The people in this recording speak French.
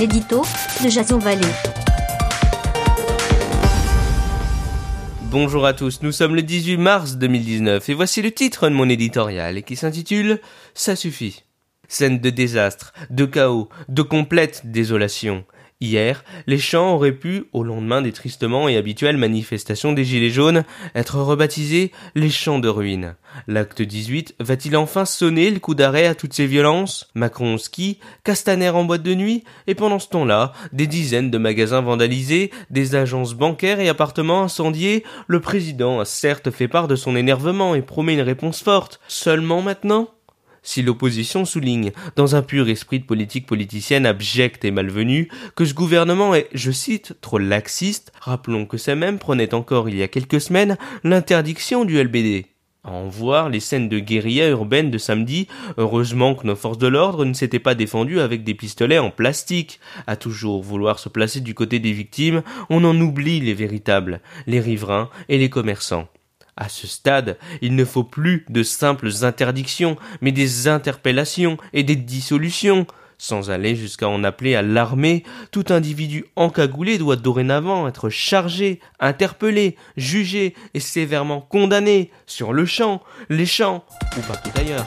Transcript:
l'édito de Jason. Bonjour à tous, nous sommes le 18 mars 2019 et voici le titre de mon éditorial qui s'intitule Ça suffit. Scène de désastre, de chaos, de complète désolation. Hier, les champs auraient pu, au lendemain des tristement et habituelles manifestations des Gilets jaunes, être rebaptisés les champs de ruines. L'acte 18 va-t-il enfin sonner le coup d'arrêt à toutes ces violences? Macron au ski, Castaner en boîte de nuit, et pendant ce temps-là, des dizaines de magasins vandalisés, des agences bancaires et appartements incendiés, le président a certes fait part de son énervement et promet une réponse forte. Seulement maintenant si l'opposition souligne, dans un pur esprit de politique politicienne abjecte et malvenue, que ce gouvernement est, je cite, trop laxiste, rappelons que ces mêmes prenaient encore il y a quelques semaines l'interdiction du LBD. À en voir les scènes de guérilla urbaine de samedi, heureusement que nos forces de l'ordre ne s'étaient pas défendues avec des pistolets en plastique. À toujours vouloir se placer du côté des victimes, on en oublie les véritables, les riverains et les commerçants. À ce stade, il ne faut plus de simples interdictions, mais des interpellations et des dissolutions. Sans aller jusqu'à en appeler à l'armée, tout individu encagoulé doit dorénavant être chargé, interpellé, jugé et sévèrement condamné sur le champ, les champs ou partout ailleurs.